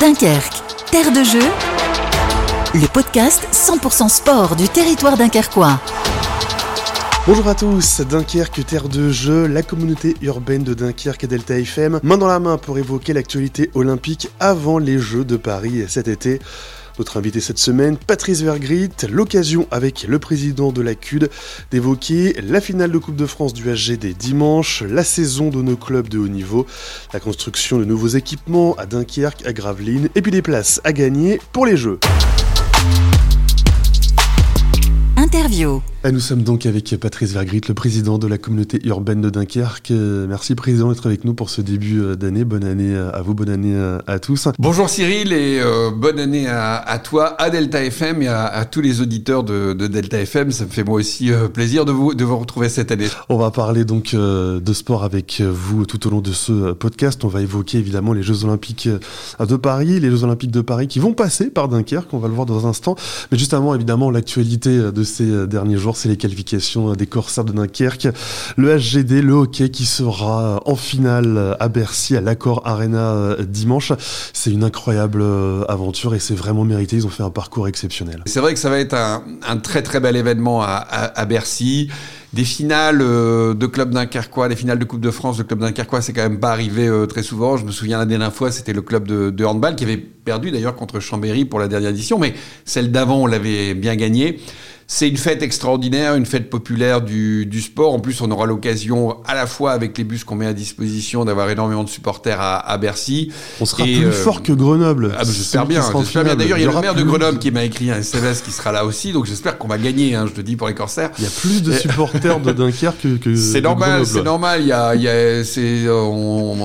Dunkerque, terre de jeu, le podcast 100% sport du territoire dunkerquois. Bonjour à tous, Dunkerque, terre de jeu, la communauté urbaine de Dunkerque et Delta FM, main dans la main pour évoquer l'actualité olympique avant les Jeux de Paris cet été. Notre invité cette semaine, Patrice Vergrit, l'occasion avec le président de la CUD d'évoquer la finale de Coupe de France du HGD dimanche, la saison de nos clubs de haut niveau, la construction de nouveaux équipements à Dunkerque, à Gravelines, et puis des places à gagner pour les Jeux. Interview. Et nous sommes donc avec Patrice Vergrit, le président de la communauté urbaine de Dunkerque. Merci président d'être avec nous pour ce début euh, d'année. Bonne année à vous, bonne année à tous. Bonjour Cyril et euh, bonne année à, toi, à Delta FM et à, tous les auditeurs de, Delta FM. Ça me fait moi aussi euh, plaisir de vous, de vous retrouver cette année. On va parler donc de sport avec vous tout au long de ce podcast. On va évoquer évidemment les Jeux Olympiques de Paris, les Jeux Olympiques de Paris qui vont passer par Dunkerque. On va le voir dans un instant. Mais juste avant, évidemment, l'actualité de ces derniers jours c'est les qualifications des Corsaires de Dunkerque. Le HGD, le hockey qui sera en finale à Bercy, à l'Accord Arena euh, dimanche. C'est une incroyable euh, aventure et c'est vraiment mérité. Ils ont fait un parcours exceptionnel. C'est vrai que ça va être un, très très bel événement à, Bercy des finales euh, de club dunkerquois, des finales de Coupe de France de club dunkerquois, c'est quand même pas arrivé très souvent. Je me souviens la dernière fois, c'était le club de, de handball qui avait perdu d'ailleurs contre Chambéry pour la dernière édition, mais celle d'avant, on l'avait bien gagnée. C'est une fête extraordinaire, une fête populaire du, du sport. En plus, on aura l'occasion, à la fois avec les bus qu'on met à disposition, d'avoir énormément de supporters à, à Bercy. On sera plus euh, fort que Grenoble. Ah, bah, j'espère bien. bien. D'ailleurs, il y a le maire de Grenoble qui m'a écrit un SMS qui sera là aussi, donc j'espère qu'on va gagner. Hein, je te dis pour les Corsaires. Il y a plus de supporters de Dunkerque que, que C'est normal, c'est normal. Il y a, y a c'est,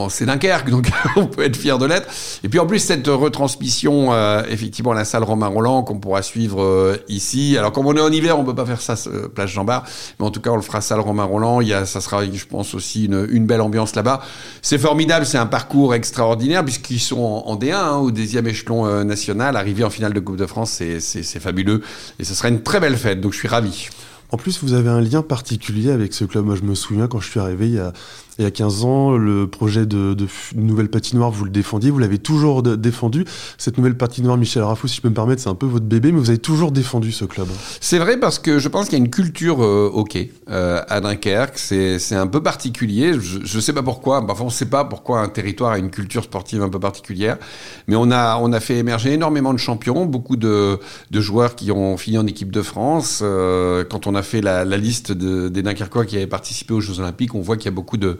c'est Dunkerque, donc on peut être fier de l'être. Et puis en plus cette retransmission, euh, effectivement, à la salle Romain Roland qu'on pourra suivre euh, ici. Alors comme on est en hiver, on peut pas faire ça euh, place Jean Bar, mais en tout cas, on le fera salle Romain Roland. Il y a, ça sera, je pense aussi une, une belle ambiance là-bas. C'est formidable, c'est un parcours extraordinaire puisqu'ils sont en, D1 hein, au deuxième échelon euh, national, arriver en finale de Coupe de France, c'est fabuleux et ce sera une très belle fête. Donc je suis ravi. En plus, vous avez un lien particulier avec ce club. Moi, je me souviens quand je suis arrivé il y a il y a 15 ans, le projet de, de nouvelle patinoire, vous le défendiez, vous l'avez toujours défendu. Cette nouvelle patinoire, Michel Raffou, si je peux me permettre, c'est un peu votre bébé, mais vous avez toujours défendu ce club. C'est vrai parce que je pense qu'il y a une culture euh, hockey euh, à Dunkerque. C'est un peu particulier. Je ne sais pas pourquoi. Enfin, on ne sait pas pourquoi un territoire a une culture sportive un peu particulière. Mais on a, on a fait émerger énormément de champions, beaucoup de, de joueurs qui ont fini en équipe de France. Euh, quand on a fait la, la liste de, des Dunkerquois qui avaient participé aux Jeux Olympiques, on voit qu'il y a beaucoup de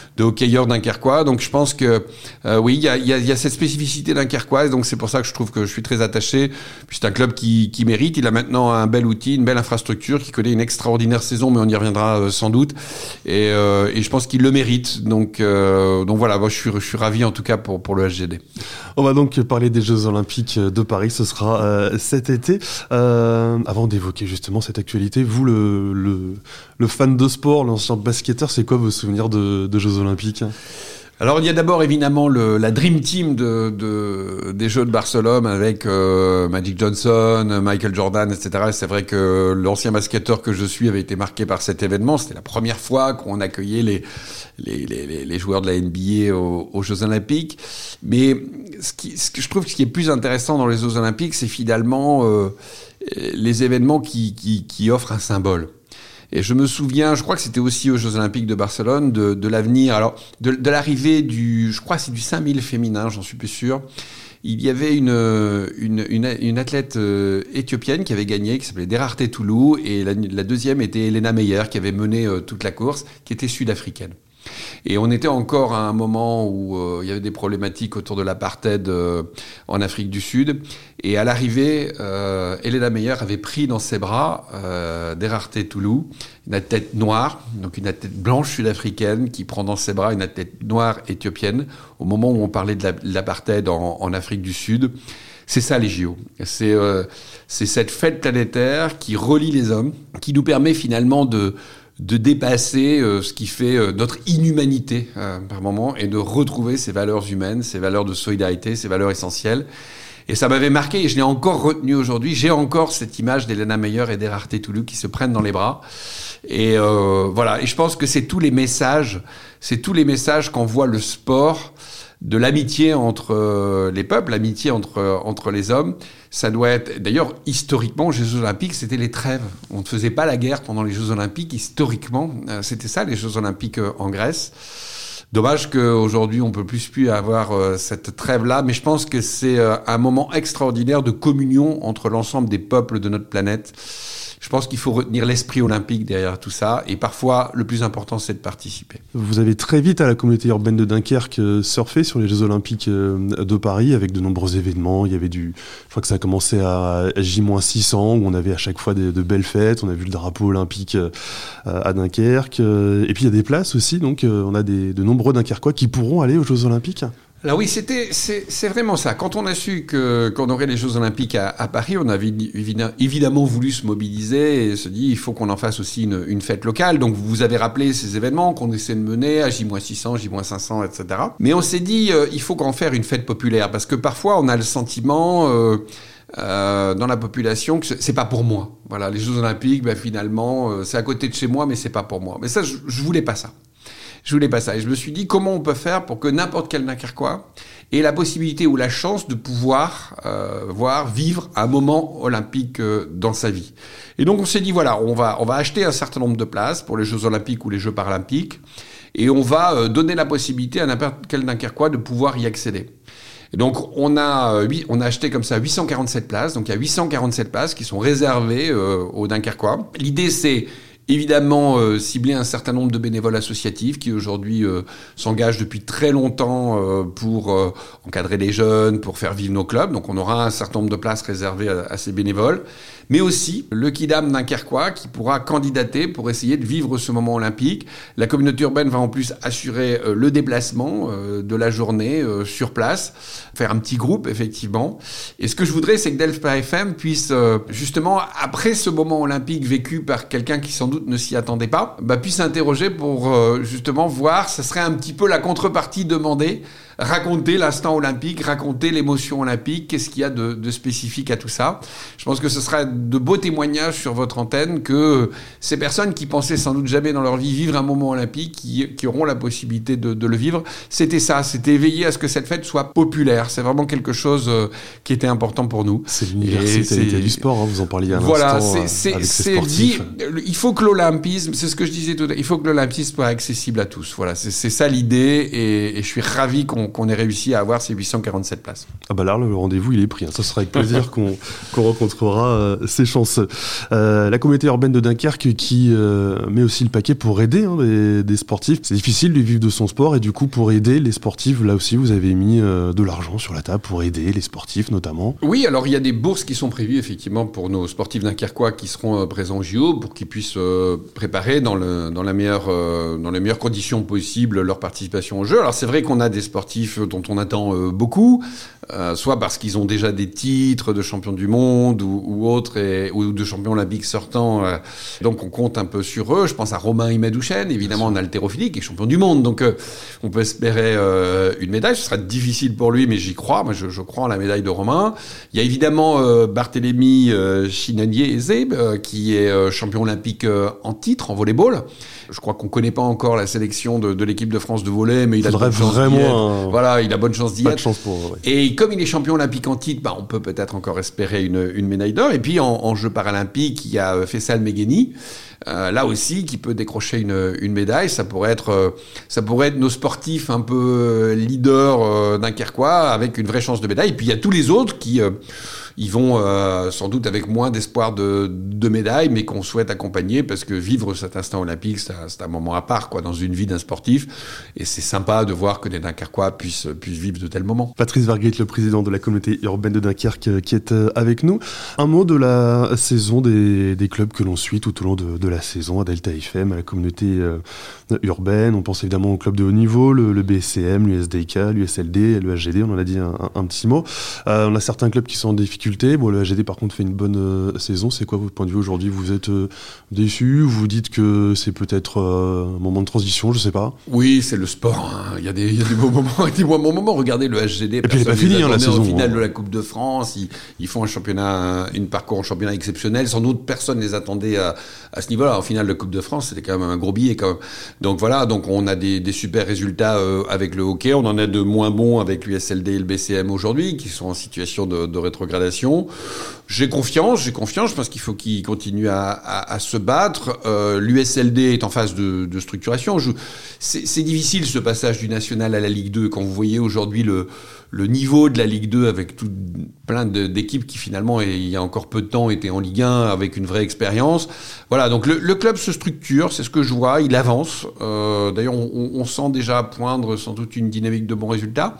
de hockeyeurs dunkerquois. Donc je pense que euh, oui, il y a, cette spécificité dunkerquoise. Donc c'est pour ça que je trouve que je suis très attaché. Puis c'est un club qui, qui, mérite. Il a maintenant un bel outil, une belle infrastructure, qui connaît une extraordinaire saison, mais on y reviendra euh, sans doute. Et, euh, et, je pense qu'il le mérite. Donc donc voilà, moi, je suis je suis ravi en tout cas pour pour le HGD. On va donc parler des Jeux Olympiques de Paris. Ce sera cet été. avant d'évoquer justement cette actualité, vous le, le, fan de sport, l'ancien basketteur, c'est quoi vos souvenirs de, de Jeux alors il y a d'abord évidemment la Dream Team de, de, des Jeux de Barcelone avec euh, Magic Johnson, Michael Jordan, etc. C'est vrai que l'ancien basketteur que je suis avait été marqué par cet événement. C'était la première fois qu'on accueillait les, joueurs de la NBA aux, Jeux Olympiques. Mais ce, qui, que je trouve ce qui est plus intéressant dans les Jeux Olympiques, c'est finalement euh, les événements qui offrent un symbole. Et je me souviens, je crois que c'était aussi aux Jeux Olympiques de Barcelone, de, l'avenir, alors de, l'arrivée du, je crois c'est du 5000 féminin, j'en suis plus sûr. Il y avait une, athlète euh, éthiopienne qui avait gagné, qui s'appelait Derarte Toulou, et la, la, deuxième était Elena Meyer, qui avait mené euh, toute la course, qui était sud-africaine. Et on était encore à un moment où euh, il y avait des problématiques autour de l'apartheid euh, en Afrique du Sud. Et à l'arrivée, euh, Elena Meyer avait pris dans ses bras euh, Derarte Toulou, une athlète noire, donc une athlète blanche sud-africaine qui prend dans ses bras une athlète noire éthiopienne au moment où on parlait de l'apartheid en, en, Afrique du Sud. C'est ça les JO. C'est euh, cette fête planétaire qui relie les hommes, qui nous permet finalement de de dépasser euh, ce qui fait euh, notre inhumanité euh, par moment et de retrouver ces valeurs humaines, ces valeurs de solidarité, ces valeurs essentielles. Et ça m'avait marqué et je l'ai encore retenu aujourd'hui. J'ai encore cette image d'Elena Meyer et d'Erarte Toulou qui se prennent dans les bras. Et voilà. Et je pense que c'est tous les messages, c'est tous les messages qu'envoie le sport de l'amitié entre les peuples, l'amitié entre, entre les hommes. Ça doit être, d'ailleurs, historiquement, aux Jeux Olympiques, c'était les trêves. On ne faisait pas la guerre pendant les Jeux Olympiques. Historiquement, c'était ça, les Jeux Olympiques en Grèce. Dommage qu'aujourd'hui on peut plus plus avoir euh, cette trêve-là, mais je pense que c'est euh, un moment extraordinaire de communion entre l'ensemble des peuples de notre planète. Je pense qu'il faut retenir l'esprit olympique derrière tout ça, et parfois le plus important c'est de participer. Vous avez très vite à la communauté urbaine de Dunkerque euh, surfé sur les Jeux Olympiques de Paris avec de nombreux événements. Il y avait du, je crois que ça a commencé à J-600 où on avait à chaque fois de, belles fêtes. On a vu le drapeau olympique à Dunkerque, et puis il y a des places aussi, donc on a de nombreux Dunkerquois qui pourront aller aux Jeux Olympiques alors oui, c'était c'est vraiment ça. Quand on a su qu'on aurait les Jeux Olympiques à, Paris, on avait évidemment voulu se mobiliser et se dit il faut qu'on en fasse aussi une, une, fête locale. Donc vous avez rappelé ces événements qu'on essaie de mener à J-600, J-500, etc. Mais on s'est dit euh, il faut qu'en faire une fête populaire parce que parfois on a le sentiment euh, euh, dans la population que c'est pas pour moi. Voilà, les Jeux Olympiques, ben, finalement, euh, c'est à côté de chez moi, mais c'est pas pour moi. Mais ça, je, je voulais pas ça. Je voulais pas ça. Et je me suis dit comment on peut faire pour que n'importe quel Dunkerquois ait la possibilité ou la chance de pouvoir euh, voir vivre un moment olympique euh, dans sa vie. Et donc on s'est dit voilà, on va on va acheter un certain nombre de places pour les Jeux olympiques ou les Jeux paralympiques et on va euh, donner la possibilité à n'importe quel Dunkerquois de pouvoir y accéder. Et donc on a on a acheté comme ça 847 places. Donc il y a 847 places qui sont réservées aux Dunkerquois. L'idée c'est Évidemment, euh, cibler un certain nombre de bénévoles associatifs qui aujourd'hui euh, s'engagent depuis très longtemps euh, pour encadrer les jeunes, pour faire vivre nos clubs. Donc on aura un certain nombre de places réservées à, ces bénévoles. Mais aussi le Kidam Dunkerquois qui pourra candidater pour essayer de vivre ce moment olympique. La communauté urbaine va en plus assurer le déplacement de la journée sur place, faire un petit groupe effectivement. Et ce que je voudrais, c'est que Delphi FM puisse justement, après ce moment olympique vécu par quelqu'un qui sans doute ne s'y attendait pas, bah, puisse s'interroger pour euh, justement voir, ce serait un petit peu la contrepartie demandée raconter l'instant olympique, raconter l'émotion olympique, qu'est-ce qu'il y a de, spécifique à tout ça. Je pense que ce sera de beaux témoignages sur votre antenne que ces personnes qui pensaient sans doute jamais dans leur vie vivre un moment olympique, qui, auront la possibilité de, le vivre, c'était ça, c'était veiller à ce que cette fête soit populaire. C'est vraiment quelque chose euh, qui était important pour nous. C'est l'université du sport, hein, vous en parliez à l'instant. Voilà, c'est il faut que l'olympisme, c'est ce que je disais tout à l'heure, il faut que l'olympisme soit accessible à tous. Voilà, c'est ça l'idée et, et je suis ravi qu'on qu'on ait réussi à avoir ces 847 places. Ah bah là, le rendez-vous, il est pris. Hein. Ça sera avec plaisir qu'on rencontrera euh, ces chances. Euh, la communauté urbaine de Dunkerque qui euh, met aussi le paquet pour aider hein, des, sportifs. C'est difficile de vivre de son sport et du coup, pour aider les sportifs, là aussi, vous avez mis de l'argent sur la table pour aider les sportifs notamment. Oui, alors il y a des bourses qui sont prévues effectivement pour nos sportifs dunkerquois qui seront présents au JO pour qu'ils puissent préparer dans, le, dans, la meilleure, dans les meilleures conditions possibles leur participation au jeu. Alors c'est vrai qu'on a des sportifs dont on attend euh, beaucoup, euh, soit parce qu'ils ont déjà des titres de champion du monde ou, autres, ou de champion olympique sortant. Euh. donc on compte un peu sur eux. Je pense à Romain Imadouchen, évidemment en haltérophilie, qui est champion du monde. Donc on peut espérer une médaille. Ce sera difficile pour lui, mais j'y crois. Moi, je, crois en la médaille de Romain. Il y a évidemment Barthélemy Chinanier-Ezeb, qui est champion olympique en titre en volleyball. Je crois qu'on connaît pas encore la sélection de, l'équipe de France de volley, mais il, a vraiment. Voilà, il a bonne chance d'y être. Chance pour, Et comme il est champion olympique en titre, bah, on peut peut-être encore espérer une, une médaille d'or. Et puis en, en Jeux paralympiques, il y a Fessal Megheni. Euh, là aussi, qui peut décrocher une, une médaille, ça pourrait être, euh, ça pourrait être nos sportifs un peu euh, leaders euh, d'un Kerquois avec une vraie chance de médaille. Et puis il y a tous les autres qui ils vont euh, sans doute avec moins d'espoir de, de médailles, mais qu'on souhaite accompagner parce que vivre cet instant olympique, c'est un moment à part quoi, dans une vie d'un sportif. Et c'est sympa de voir que des Dunkerquois puissent, puissent vivre de tels moments. Patrice Varguet, le président de la communauté urbaine de Dunkerque, euh, qui est euh, avec nous. Un mot de la saison des, clubs que l'on suit tout au long de, la saison à Delta FM, à la communauté urbaine. On pense évidemment aux clubs de haut niveau, le, BSCM, l'USDK, l'USLD, le HGD, on en a dit un, petit mot. on a certains clubs qui sont en difficulté Bon, le HGD par contre fait une bonne euh, saison. C'est quoi votre point de vue aujourd'hui? Vous êtes euh, déçu? Vous dites que c'est peut-être euh, un moment de transition Je sais pas. Oui, c'est le sport. Hein. Il, y a des, il, y a des, beaux moments et des bons moments. Regardez le HGD. Et puis il n'est pas fini hein, la saison. Au final hein. de la Coupe de France, ils, ils, font un championnat, une parcours en championnat exceptionnel. Sans doute personne ne les attendait à, à ce niveau. voilà, en finale de Coupe de France, c'était quand même un gros billet. Quand même. Donc voilà, donc on a des, des super résultats euh, avec le hockey, on en a de moins bons avec l'USLD et le BCM aujourd'hui, qui sont en situation de, de rétrogradation. J'ai confiance, j'ai confiance. Je pense qu'il faut qu'ils continuent à, se battre. Euh, L'USLD est en phase de, structuration. C'est difficile ce passage du national à la Ligue 2 quand vous voyez aujourd'hui le niveau de la Ligue 2 avec plein d'équipes qui finalement, il y a encore peu de temps, étaient en Ligue 1 avec une vraie expérience. Voilà, donc le, club se structure, c'est ce que je vois, il avance. Euh, D'ailleurs, on, sent déjà poindre sans doute une dynamique de bons résultats.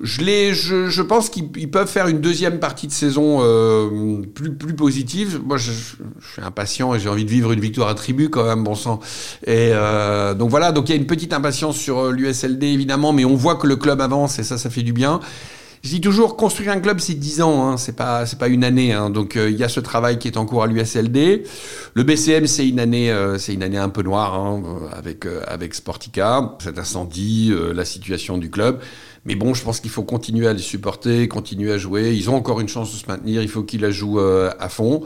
Je, les, je, je pense qu'ils peuvent faire une deuxième partie de saison euh, plus, plus positive. Moi, je, je suis impatient et j'ai envie de vivre une victoire à tribu quand même, bon sang. Et euh, donc voilà, donc il y a une petite impatience sur euh, l'USLD évidemment, mais on voit que le club avance et ça, ça fait du bien. Je dis toujours, construire un club, c'est 10 ans, hein, c'est pas c'est pas une année. Hein, donc euh, il y a ce travail qui est en cours à l'USLD. Le BCM, c'est une année, euh, c'est une année un peu noire hein, avec euh, avec Sportica, cet incendie, la situation du club. Mais bon, je pense qu'il faut continuer à les supporter, continuer à jouer. Ils ont encore une chance de se maintenir. Il faut qu'ils la jouent à fond.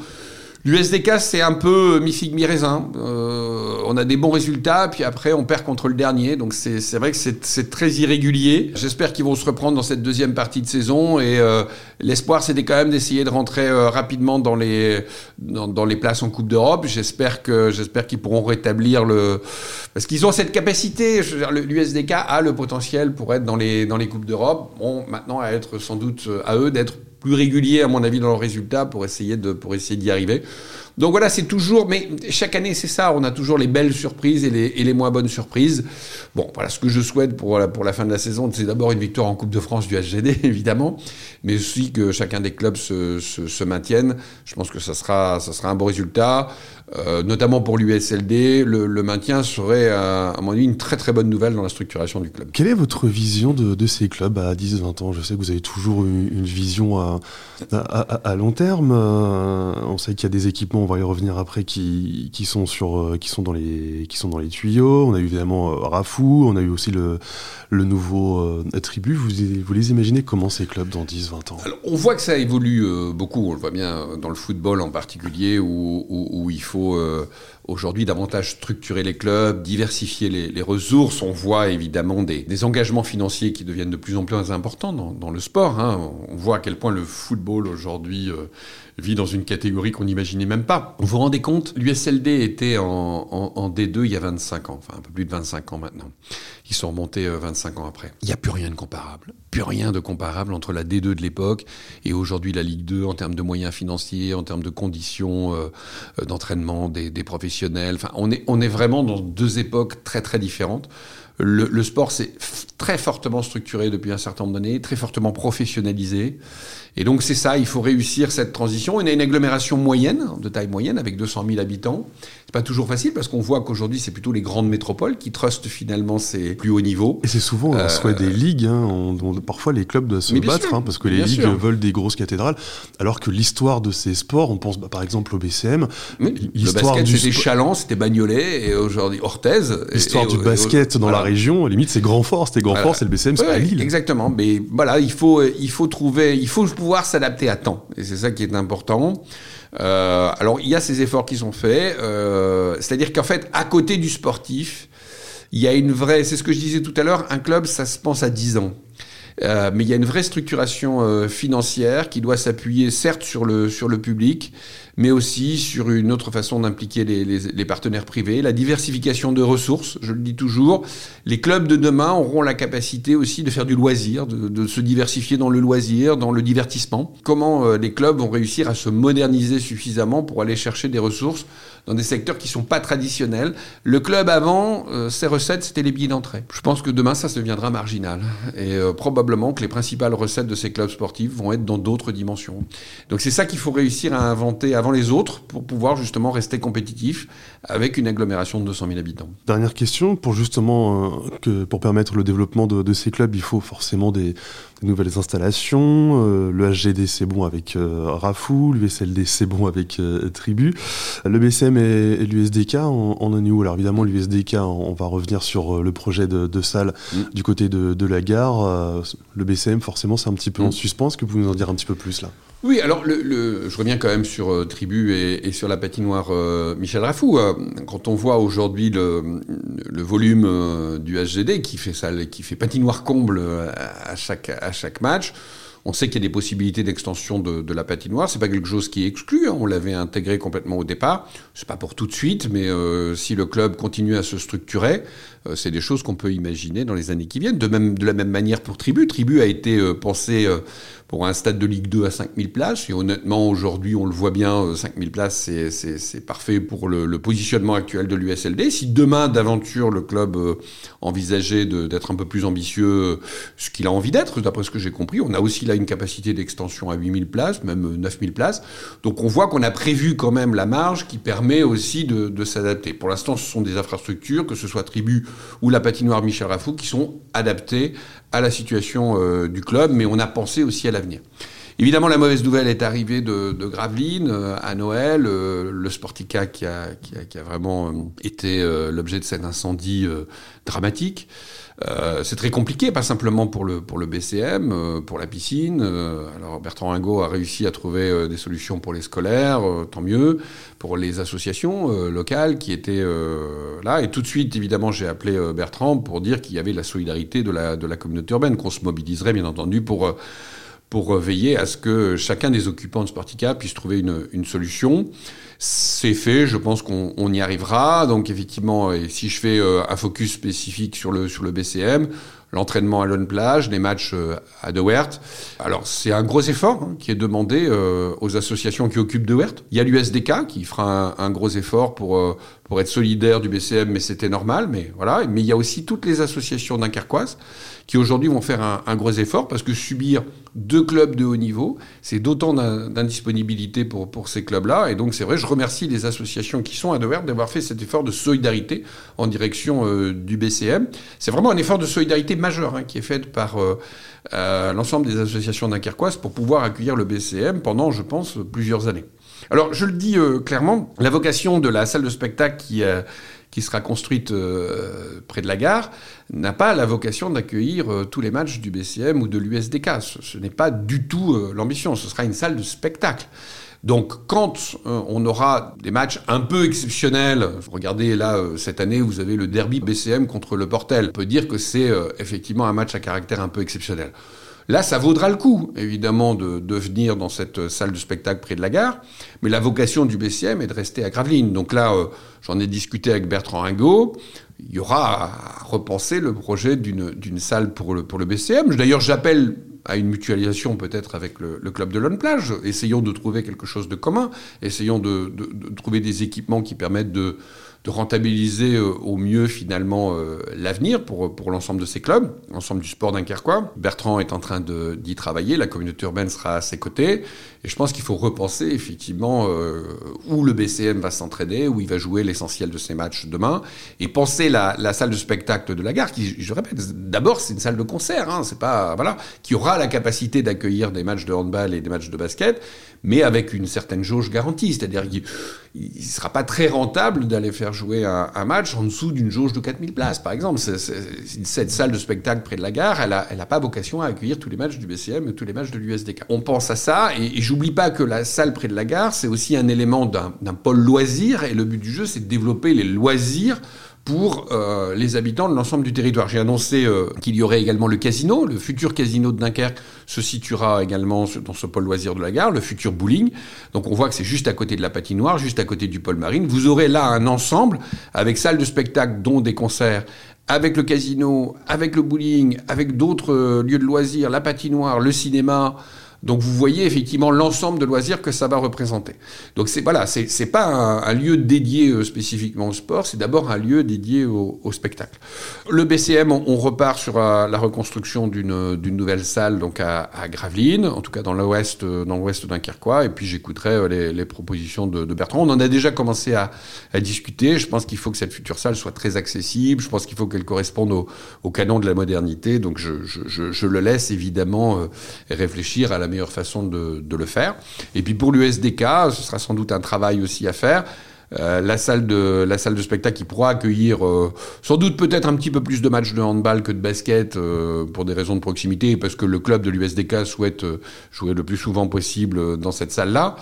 L'USDK, c'est un peu mi-figue, mi-raisin. Euh, on a des bons résultats, puis après, on perd contre le dernier. Donc, c'est vrai que c'est très irrégulier. J'espère qu'ils vont se reprendre dans cette deuxième partie de saison. Et euh, l'espoir, c'était quand même d'essayer de rentrer euh, rapidement dans les, dans, dans, les places en Coupe d'Europe. J'espère que j'espère qu'ils pourront rétablir le... Parce qu'ils ont cette capacité. L'USDK a le potentiel pour être dans les, dans les Coupes d'Europe. Bon, maintenant, à être sans doute à eux d'être plus régulier, à mon avis, dans leurs résultats pour essayer de pour essayer d'y arriver. Donc voilà, c'est toujours, mais chaque année c'est ça, on a toujours les belles surprises et les, et les, moins bonnes surprises. Bon, voilà, ce que je souhaite pour la, pour la fin de la saison, c'est d'abord une victoire en Coupe de France du HGD, évidemment, mais aussi que chacun des clubs se, se, se maintienne. Je pense que ça sera, ça sera un bon résultat. Euh, notamment pour l'USLD, le, le, maintien serait, à, à, mon avis, une très très bonne nouvelle dans la structuration du club. Quelle est votre vision de, de ces clubs à 10-20 ans? Je sais que vous avez toujours une, une vision à, à, à, long terme. Euh, on sait qu'il y a des équipements, on va y revenir après, qui, qui, sont, sur, euh, qui, sont, dans les, qui sont dans les tuyaux. On a eu évidemment Rafou, on a eu aussi le, le nouveau euh, attribut. Vous, vous les imaginez comment ces clubs dans 10-20 ans? Alors, On voit que ça évolue euh, beaucoup, on le voit bien dans le football en particulier, où, où, où il faut euh, aujourd'hui davantage structurer les clubs, diversifier les, ressources. On voit évidemment des, engagements financiers qui deviennent de plus en plus importants dans, le sport. Hein. On voit à quel point le football aujourd'hui euh, vit dans une catégorie qu'on n'imaginait même pas. Vous vous rendez compte L'USLD était en, en, en, D2 il y a 25 ans, enfin un peu plus de 25 ans maintenant. Ils sont remontés 25 ans après. Il n'y a plus rien de comparable. Plus rien de comparable entre la D2 de l'époque et aujourd'hui la Ligue 2 en termes de moyens financiers, en termes de conditions euh, d'entraînement des professionnels. On est, vraiment dans deux époques très très différentes. Le, sport s'est très fortement structuré depuis un certain nombre d'années, très fortement professionnalisé. Et donc c'est ça, il faut réussir cette transition. On a une agglomération moyenne, de taille moyenne, avec 200 000 habitants. C'est pas toujours facile parce qu'on voit qu'aujourd'hui c'est plutôt les grandes métropoles qui trustent finalement ces plus hauts niveaux. Et c'est souvent euh, soit des ligues, hein, on, on, parfois les clubs doivent se battre hein, parce que les ligues sûr. veulent des grosses cathédrales, alors que l'histoire de ces sports, on pense bah, par exemple au BCM. Oui, le basket c'était Chaland, c'était Bagnolet et aujourd'hui Orthez. L'histoire du basket et, dans voilà. la région, limite c'est Grand Fort, c'était C'est le BCM, c'est Lille. Exactement, mais voilà, il faut il faut trouver, il faut pouvoir s'adapter à temps et c'est ça qui est important. Euh, alors il y a ces efforts qui sont faits, euh, c'est-à-dire qu'en fait, à côté du sportif, il y a une vraie, c'est ce que je disais tout à l'heure, un club, ça se pense à 10 ans. Euh, mais il y a une vraie structuration euh, financière qui doit s'appuyer certes sur le, sur le public, mais aussi sur une autre façon d'impliquer les, les, les, partenaires privés, la diversification de ressources, je le dis toujours. Les clubs de demain auront la capacité aussi de faire du loisir, de, de se diversifier dans le loisir, dans le divertissement. Comment euh, les clubs vont réussir à se moderniser suffisamment pour aller chercher des ressources dans des secteurs qui sont pas traditionnels. Le club avant, euh, ses recettes, c'était les billets d'entrée. Je pense que demain, ça se deviendra marginal. Et euh, probablement que les principales recettes de ces clubs sportifs vont être dans d'autres dimensions. Donc c'est ça qu'il faut réussir à inventer avant les autres pour pouvoir justement rester compétitif avec une agglomération de 200 000 habitants. Dernière question, pour justement euh, pour permettre le développement de, ces clubs, il faut forcément des, des nouvelles installations. Euh, le HGD c'est bon avec euh, Rafou, l'USLD c'est bon avec euh, Tribu. Le BCM et, et l'USDK, on, on, en est où Alors évidemment l'USDK, on, on, va revenir sur le projet de, de salle mmh. du côté de, de, la gare. le BCM forcément c'est un petit peu mmh. en suspens. Est-ce que vous pouvez nous en dire un petit peu plus là? Oui, alors je reviens quand même sur euh, Tribu et, sur la patinoire euh, Michel Rafou. Euh, quand on voit aujourd'hui le, volume du HGD qui fait patinoire comble à chaque, match, on sait qu'il y a des possibilités d'extension de, la patinoire. C'est pas quelque chose qui est exclu. Hein. On l'avait intégré complètement au départ. C'est pas pour tout de suite, mais si le club continue à se structurer, c'est des choses qu'on peut imaginer dans les années qui viennent. De la même manière pour Tribu. Tribu a été euh, pensé pour un stade de Ligue 2 à 5000 places. Et honnêtement, aujourd'hui, on le voit bien, 5000 places, c'est parfait pour le, positionnement actuel de l'USLD. Si demain, d'aventure, le club envisageait d'être un peu plus ambitieux, ce qu'il a envie d'être, d'après ce que j'ai compris, on a aussi là une capacité d'extension à 8000 places, même 9000 places. Donc on voit qu'on a prévu quand même la marge qui permet aussi de, s'adapter. Pour l'instant, ce sont des infrastructures, que ce soit Tribu ou la patinoire Michel Rafou, qui sont adaptées à la situation euh, du club, mais on a pensé aussi à Évidemment, la mauvaise nouvelle est arrivée de, de Gravelines euh, à Noël, euh, le Sportica qui a, vraiment été l'objet de cet incendie dramatique. Euh, c'est très compliqué, pas simplement pour le, BCM, euh, pour la piscine. Euh, alors Bertrand Ringot a réussi à trouver des solutions pour les scolaires, tant mieux, pour les associations locales qui étaient là. Et tout de suite, évidemment, j'ai appelé Bertrand pour dire qu'il y avait la solidarité de la communauté urbaine, qu'on se mobiliserait bien entendu pour pour veiller à ce que chacun des occupants de Sportica puisse trouver une, une solution. C'est fait, je pense qu'on y arrivera. Donc effectivement, et si je fais euh, un focus spécifique sur le, sur le BCM, l'entraînement à Lone Plage, les matchs euh, à De Wert. Alors c'est un gros effort hein, qui est demandé euh, aux associations qui occupent De Wert. Il y a l'USDK qui fera un, gros effort pour, pour être solidaire du BCM, mais c'était normal. Mais voilà. Mais il y a aussi toutes les associations dunkerquoises qui aujourd'hui vont faire un, gros effort parce que subir deux clubs de haut niveau, c'est d'autant d'indisponibilité pour, pour ces clubs-là. Et donc c'est vrai, je remercie les associations qui sont à Dover d'avoir fait cet effort de solidarité en direction euh, du BCM. C'est vraiment un effort de solidarité majeur hein, qui est fait par euh, euh, l'ensemble des associations dunkerquoises pour pouvoir accueillir le BCM pendant, je pense, plusieurs années. Alors je le dis clairement, la vocation de la salle de spectacle qui qui sera construite euh, près de la gare, n'a pas la vocation d'accueillir euh, tous les matchs du BCM ou de l'USDK. Ce, n'est pas du tout euh, l'ambition. Ce sera une salle de spectacle. Donc quand on aura des matchs un peu exceptionnels, regardez là cette année vous avez le derby BCM contre le Portel, on peut dire que c'est effectivement un match à caractère un peu exceptionnel. Là, ça vaudra le coup, évidemment, de, de, venir dans cette salle de spectacle près de la gare, mais la vocation du BCM est de rester à Gravelines. Donc là, euh, j'en ai discuté avec Bertrand Ringot. Il y aura à repenser le projet d'une salle pour le, pour le BCM. D'ailleurs, j'appelle à une mutualisation peut-être avec le, club de Lone Plage. Essayons de trouver quelque chose de commun. Essayons de, de trouver des équipements qui permettent de rentabiliser euh, au mieux finalement euh, l'avenir pour, pour l'ensemble de ces clubs, l'ensemble du sport dunkerquois. Bertrand est en train d'y travailler, la communauté urbaine sera à ses côtés, et je pense qu'il faut repenser effectivement euh, où le BCM va s'entraîner, où il va jouer l'essentiel de ses matchs demain, et penser la, la, salle de spectacle de la gare, qui, je répète, d'abord c'est une salle de concert, hein, c'est pas voilà, qui aura la capacité d'accueillir des matchs de handball et des matchs de basket, mais avec une certaine jauge garantie, c'est-à-dire qu'il ne sera pas très rentable d'aller faire jouer un, match en dessous d'une jauge de 4000 places, par exemple. cette salle de spectacle près de la gare, elle n'a pas vocation à accueillir tous les matchs du BCM et tous les matchs de l'USDK. On pense à ça, et, et j'oublie pas que la salle près de la gare, c'est aussi un élément d'un pôle loisir, et le but du jeu, c'est de développer les loisirs pour euh, les habitants de l'ensemble du territoire. J'ai annoncé euh, qu'il y aurait également le casino. Le futur casino de Dunkerque se situera également dans ce pôle loisir de la gare, le futur bowling. Donc on voit que c'est juste à côté de la patinoire, juste à côté du pôle marine. Vous aurez là un ensemble avec salle de spectacle, dont des concerts, avec le casino, avec le bowling, avec d'autres euh, lieux de loisirs, la patinoire, le cinéma. Donc vous voyez effectivement l'ensemble de loisirs que ça va représenter. Donc c'est voilà, c'est pas un, lieu dédié euh, spécifiquement au sport, c'est d'abord un lieu dédié au, spectacle. Le BCM, on, repart sur euh, la reconstruction d'une d'une nouvelle salle donc à, à Gravelines, en tout cas dans l'ouest euh, dans l'ouest dunkerquois. Et puis j'écouterai les, les, propositions de, de, Bertrand. On en a déjà commencé à, à discuter. Je pense qu'il faut que cette future salle soit très accessible. Je pense qu'il faut qu'elle corresponde au, au, canon de la modernité. Donc je, je, je, le laisse évidemment réfléchir à la meilleure façon de, le faire. Et puis pour l'USDK, ce sera sans doute un travail aussi à faire. euh, la salle de salle spectacle qui pourra accueillir euh, sans doute peut-être un petit peu plus de matchs de handball que de basket euh, pour des raisons de proximité parce que le club de l'USDK souhaite jouer le plus souvent possible dans cette salle-là.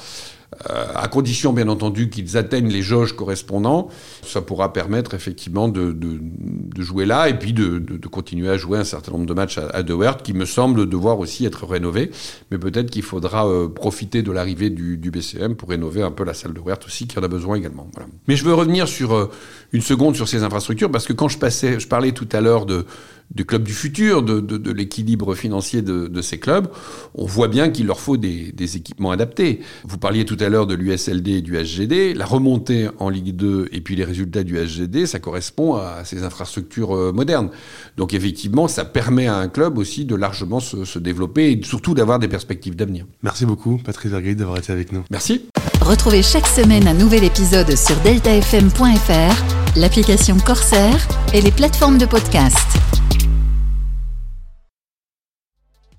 Euh, à condition bien entendu qu'ils atteignent les jauges correspondants, ça pourra permettre effectivement de, de, de jouer là et puis de, de, continuer à jouer un certain nombre de matchs à, De qui me semble devoir aussi être rénové. Mais peut-être qu'il faudra euh, profiter de l'arrivée du, du, BCM pour rénover un peu la salle de Wert aussi, qui en a besoin également. Mais je veux revenir sur euh, une seconde sur ces infrastructures parce que quand je passais, je parlais tout à l'heure de du club du futur, de, de, de l'équilibre financier de, de, ces clubs, on voit bien qu'il leur faut des, des, équipements adaptés. Vous parliez tout à l'heure de l'USLD et du HGD. La remontée en Ligue 2 et puis les résultats du HGD, ça correspond à ces infrastructures euh, modernes. Donc effectivement, ça permet à un club aussi de largement se, se développer et surtout d'avoir des perspectives d'avenir. Merci beaucoup, Patrick Vergrit, d'avoir été avec nous. Merci. Retrouvez chaque semaine un nouvel épisode sur deltafm.fr, l'application Corsair et les plateformes de podcast.